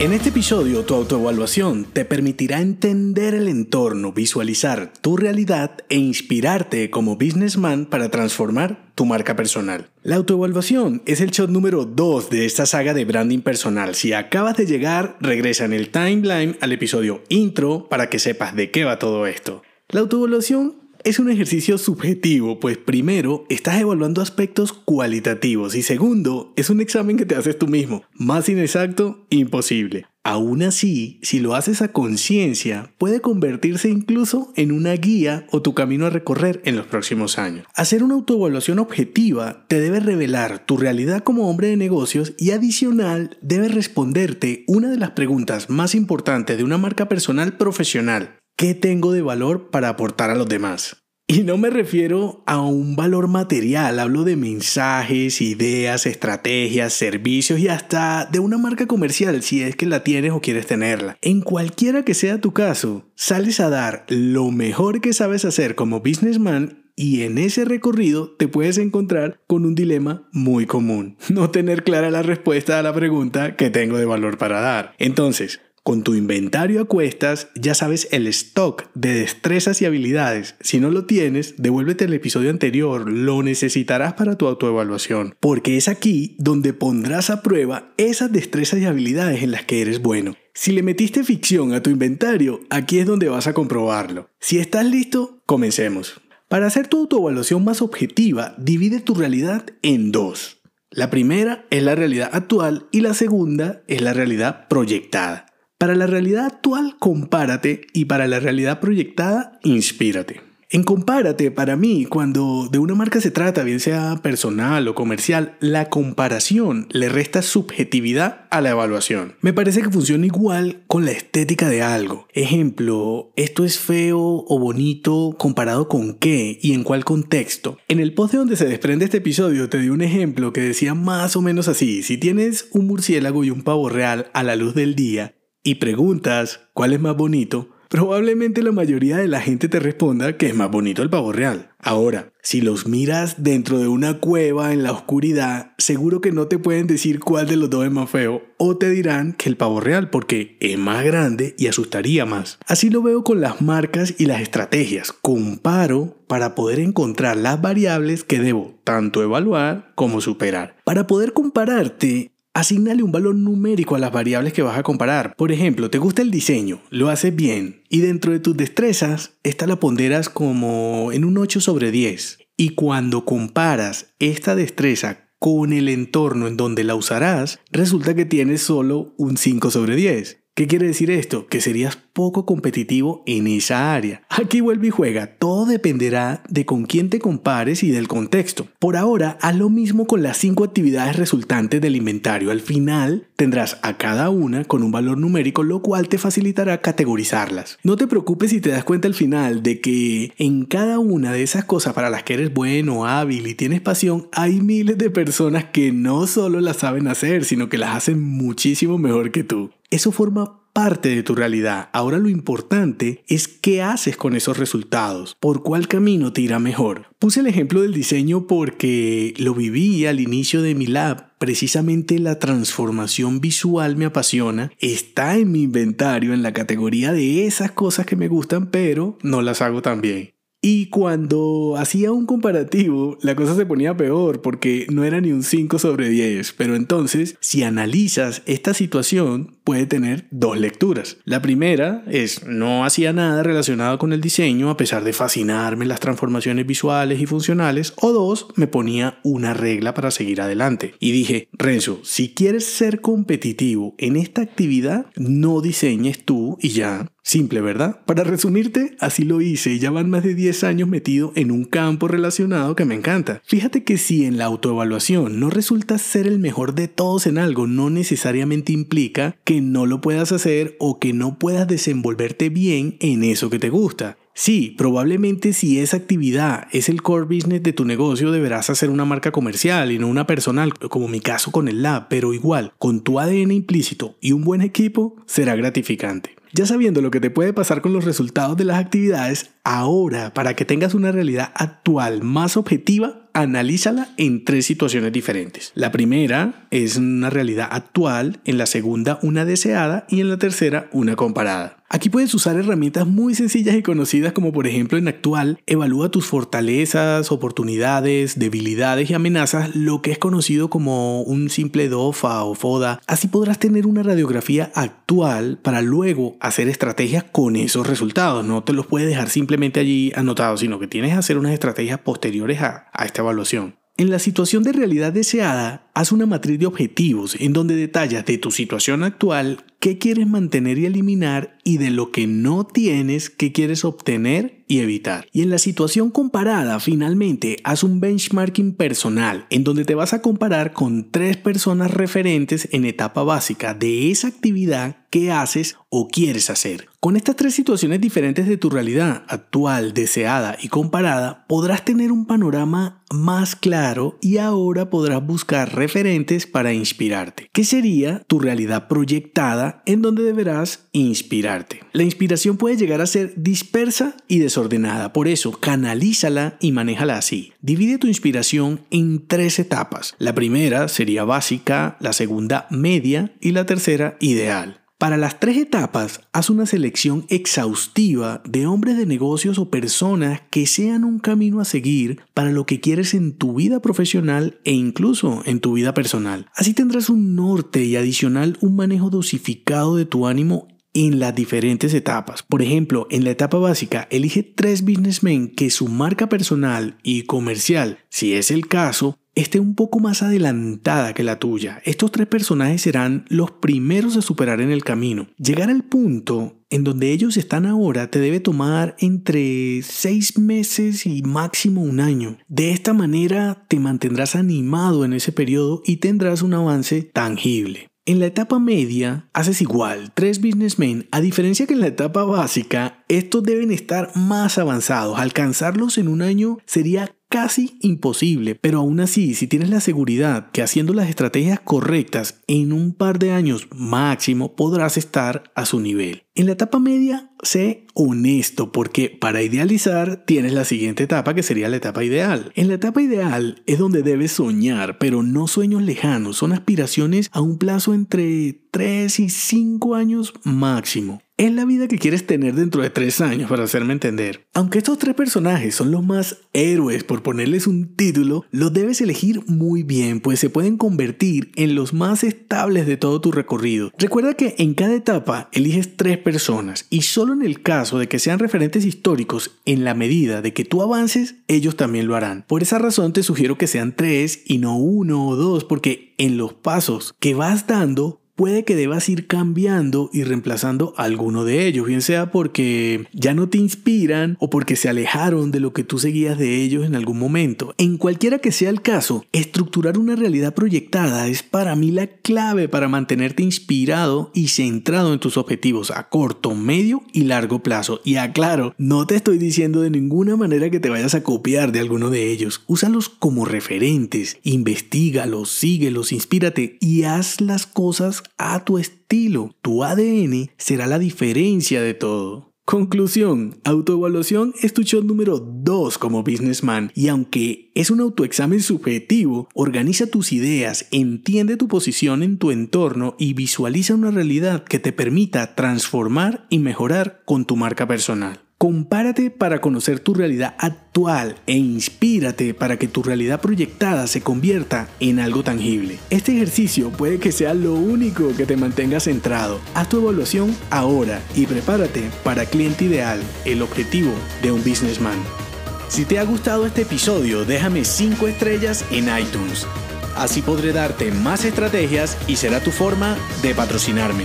En este episodio, tu autoevaluación te permitirá entender el entorno, visualizar tu realidad e inspirarte como businessman para transformar tu marca personal. La autoevaluación es el shot número 2 de esta saga de branding personal. Si acabas de llegar, regresa en el timeline al episodio intro para que sepas de qué va todo esto. La autoevaluación es un ejercicio subjetivo, pues primero estás evaluando aspectos cualitativos y segundo es un examen que te haces tú mismo. Más inexacto, imposible. Aún así, si lo haces a conciencia, puede convertirse incluso en una guía o tu camino a recorrer en los próximos años. Hacer una autoevaluación objetiva te debe revelar tu realidad como hombre de negocios y adicional debe responderte una de las preguntas más importantes de una marca personal profesional. ¿Qué tengo de valor para aportar a los demás? Y no me refiero a un valor material, hablo de mensajes, ideas, estrategias, servicios y hasta de una marca comercial si es que la tienes o quieres tenerla. En cualquiera que sea tu caso, sales a dar lo mejor que sabes hacer como businessman y en ese recorrido te puedes encontrar con un dilema muy común, no tener clara la respuesta a la pregunta que tengo de valor para dar. Entonces, con tu inventario a cuestas ya sabes el stock de destrezas y habilidades. Si no lo tienes, devuélvete el episodio anterior, lo necesitarás para tu autoevaluación, porque es aquí donde pondrás a prueba esas destrezas y habilidades en las que eres bueno. Si le metiste ficción a tu inventario, aquí es donde vas a comprobarlo. Si estás listo, comencemos. Para hacer tu autoevaluación más objetiva, divide tu realidad en dos. La primera es la realidad actual y la segunda es la realidad proyectada. Para la realidad actual, compárate y para la realidad proyectada, inspírate. En compárate, para mí, cuando de una marca se trata, bien sea personal o comercial, la comparación le resta subjetividad a la evaluación. Me parece que funciona igual con la estética de algo. Ejemplo, esto es feo o bonito comparado con qué y en cuál contexto. En el post de donde se desprende este episodio te di un ejemplo que decía más o menos así. Si tienes un murciélago y un pavo real a la luz del día, y preguntas cuál es más bonito, probablemente la mayoría de la gente te responda que es más bonito el pavo real. Ahora, si los miras dentro de una cueva en la oscuridad, seguro que no te pueden decir cuál de los dos es más feo o te dirán que el pavo real porque es más grande y asustaría más. Así lo veo con las marcas y las estrategias. Comparo para poder encontrar las variables que debo tanto evaluar como superar. Para poder compararte, Asignale un valor numérico a las variables que vas a comparar. Por ejemplo, te gusta el diseño, lo haces bien y dentro de tus destrezas, esta la ponderas como en un 8 sobre 10. Y cuando comparas esta destreza con el entorno en donde la usarás, resulta que tienes solo un 5 sobre 10. ¿Qué quiere decir esto? Que serías poco competitivo en esa área. Aquí vuelve y juega. Todo dependerá de con quién te compares y del contexto. Por ahora, haz lo mismo con las cinco actividades resultantes del inventario. Al final, tendrás a cada una con un valor numérico, lo cual te facilitará categorizarlas. No te preocupes si te das cuenta al final de que en cada una de esas cosas para las que eres bueno, hábil y tienes pasión, hay miles de personas que no solo las saben hacer, sino que las hacen muchísimo mejor que tú. Eso forma parte de tu realidad. Ahora lo importante es qué haces con esos resultados, por cuál camino te irá mejor. Puse el ejemplo del diseño porque lo viví al inicio de mi lab. Precisamente la transformación visual me apasiona, está en mi inventario en la categoría de esas cosas que me gustan, pero no las hago tan bien. Y cuando hacía un comparativo, la cosa se ponía peor porque no era ni un 5 sobre 10. Pero entonces, si analizas esta situación, puede tener dos lecturas. La primera es, no hacía nada relacionado con el diseño a pesar de fascinarme las transformaciones visuales y funcionales. O dos, me ponía una regla para seguir adelante. Y dije, Renzo, si quieres ser competitivo en esta actividad, no diseñes tú y ya Simple, ¿verdad? Para resumirte, así lo hice y ya van más de 10 años metido en un campo relacionado que me encanta. Fíjate que si en la autoevaluación no resultas ser el mejor de todos en algo, no necesariamente implica que no lo puedas hacer o que no puedas desenvolverte bien en eso que te gusta. Sí, probablemente si esa actividad es el core business de tu negocio, deberás hacer una marca comercial y no una personal, como mi caso con el lab, pero igual, con tu ADN implícito y un buen equipo, será gratificante. Ya sabiendo lo que te puede pasar con los resultados de las actividades, ahora, para que tengas una realidad actual más objetiva, analízala en tres situaciones diferentes. La primera es una realidad actual, en la segunda una deseada y en la tercera una comparada. Aquí puedes usar herramientas muy sencillas y conocidas como por ejemplo en actual, evalúa tus fortalezas, oportunidades, debilidades y amenazas, lo que es conocido como un simple DOFA o FODA. Así podrás tener una radiografía actual para luego hacer estrategias con esos resultados. No te los puedes dejar simplemente allí anotados, sino que tienes que hacer unas estrategias posteriores a, a esta evaluación. En la situación de realidad deseada, haz una matriz de objetivos en donde detallas de tu situación actual qué quieres mantener y eliminar y de lo que no tienes qué quieres obtener y evitar. Y en la situación comparada, finalmente, haz un benchmarking personal en donde te vas a comparar con tres personas referentes en etapa básica de esa actividad que haces o quieres hacer. Con estas tres situaciones diferentes de tu realidad actual, deseada y comparada, podrás tener un panorama más claro y ahora podrás buscar referentes para inspirarte. ¿Qué sería tu realidad proyectada en donde deberás inspirarte? La inspiración puede llegar a ser dispersa y desordenada, por eso canalízala y manéjala así. Divide tu inspiración en tres etapas. La primera sería básica, la segunda media y la tercera ideal. Para las tres etapas, haz una selección exhaustiva de hombres de negocios o personas que sean un camino a seguir para lo que quieres en tu vida profesional e incluso en tu vida personal. Así tendrás un norte y adicional un manejo dosificado de tu ánimo en las diferentes etapas. Por ejemplo, en la etapa básica, elige tres businessmen que su marca personal y comercial, si es el caso, esté un poco más adelantada que la tuya. Estos tres personajes serán los primeros a superar en el camino. Llegar al punto en donde ellos están ahora te debe tomar entre seis meses y máximo un año. De esta manera te mantendrás animado en ese periodo y tendrás un avance tangible. En la etapa media haces igual, tres businessmen, a diferencia que en la etapa básica, estos deben estar más avanzados. Alcanzarlos en un año sería casi imposible, pero aún así, si tienes la seguridad que haciendo las estrategias correctas en un par de años máximo podrás estar a su nivel. En la etapa media, sé honesto porque para idealizar tienes la siguiente etapa que sería la etapa ideal. En la etapa ideal es donde debes soñar, pero no sueños lejanos, son aspiraciones a un plazo entre 3 y 5 años máximo. Es la vida que quieres tener dentro de tres años, para hacerme entender. Aunque estos tres personajes son los más héroes, por ponerles un título, los debes elegir muy bien, pues se pueden convertir en los más estables de todo tu recorrido. Recuerda que en cada etapa eliges tres personas y solo en el caso de que sean referentes históricos, en la medida de que tú avances, ellos también lo harán. Por esa razón te sugiero que sean tres y no uno o dos, porque en los pasos que vas dando puede que debas ir cambiando y reemplazando alguno de ellos, bien sea porque ya no te inspiran o porque se alejaron de lo que tú seguías de ellos en algún momento. En cualquiera que sea el caso, estructurar una realidad proyectada es para mí la clave para mantenerte inspirado y centrado en tus objetivos a corto, medio y largo plazo. Y aclaro, no te estoy diciendo de ninguna manera que te vayas a copiar de alguno de ellos. Úsalos como referentes, investigalos, síguelos, inspírate y haz las cosas a tu estilo. Tu ADN será la diferencia de todo. Conclusión, autoevaluación es tu show número 2 como businessman y aunque es un autoexamen subjetivo, organiza tus ideas, entiende tu posición en tu entorno y visualiza una realidad que te permita transformar y mejorar con tu marca personal. Compárate para conocer tu realidad actual e inspírate para que tu realidad proyectada se convierta en algo tangible. Este ejercicio puede que sea lo único que te mantenga centrado. Haz tu evaluación ahora y prepárate para cliente ideal, el objetivo de un businessman. Si te ha gustado este episodio, déjame 5 estrellas en iTunes. Así podré darte más estrategias y será tu forma de patrocinarme.